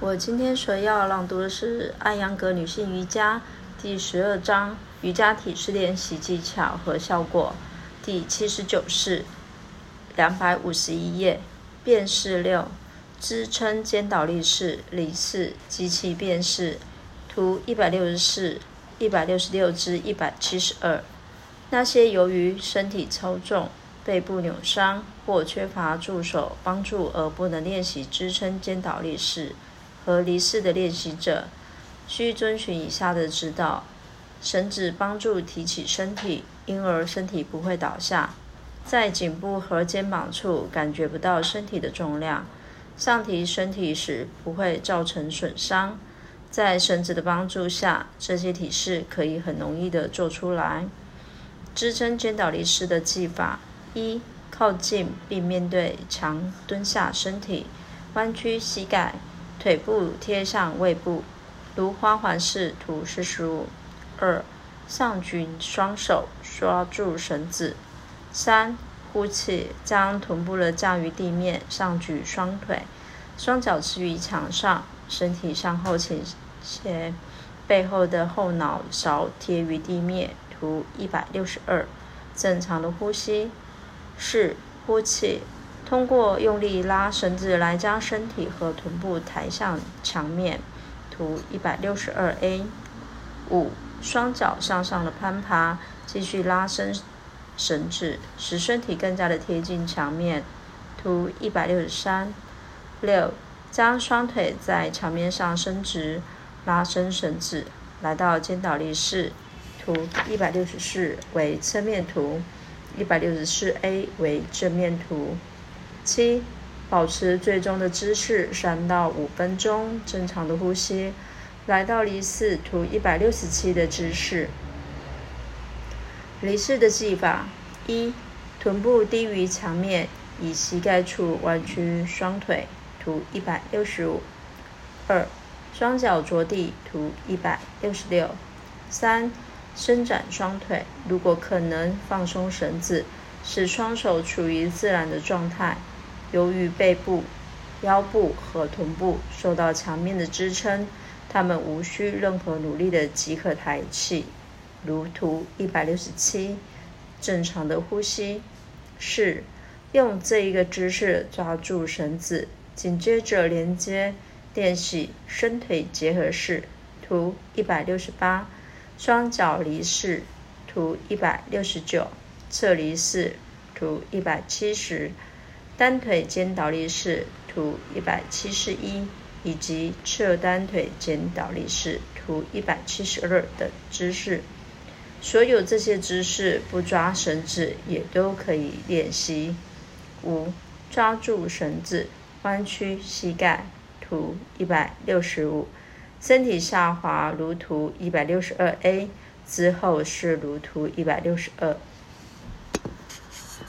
我今天所要朗读的是《艾扬格女性瑜伽》第十二章瑜伽体式练习技巧和效果，第七十九式，两百五十一页，变式六，支撑肩倒立式离式机器变式，图一百六十四、一百六十六至一百七十二。那些由于身体超重、背部扭伤或缺乏助手帮助而不能练习支撑肩倒立式。和离式的练习者需遵循以下的指导：绳子帮助提起身体，因而身体不会倒下；在颈部和肩膀处感觉不到身体的重量，上提身体时不会造成损伤。在绳子的帮助下，这些体式可以很容易地做出来。支撑肩倒立式的技法：一、靠近并面对墙蹲下身体，弯曲膝盖。腿部贴上胃部，如花环式图四十五。二，上举双手抓住绳子。三，呼气，将臀部的降于地面，上举双腿，双脚置于墙上，身体向后倾斜，背后的后脑勺贴于地面。图一百六十二。正常的呼吸。四，呼气。通过用力拉绳子来将身体和臀部抬向墙面。图一百六十二 A。五，双脚向上的攀爬，继续拉伸绳子，使身体更加的贴近墙面。图一百六十三。六，将双腿在墙面上伸直，拉伸绳子，来到肩倒立式。图一百六十四为侧面图，一百六十四 A 为正面图。七，保持最终的姿势三到五分钟，正常的呼吸。来到离四图一百六十七的姿势。离四的技法：一，臀部低于墙面，以膝盖处弯曲双腿。图一百六十五。二，双脚着地。图一百六十六。三，伸展双腿，如果可能，放松绳子，使双手处于自然的状态。由于背部、腰部和臀部受到墙面的支撑，它们无需任何努力的即可抬起。如图一百六十七，正常的呼吸。四，用这一个姿势抓住绳子，紧接着连接练习伸腿结合式。图一百六十八，双脚离式。图一百六十九，侧离式。图一百七十。单腿肩倒立式图一百七十一，以及侧单腿肩倒立式图一百七十二的姿势，所有这些姿势不抓绳子也都可以练习。五，抓住绳子，弯曲膝盖图一百六十五，身体下滑如图一百六十二 A，之后是如图一百六十二。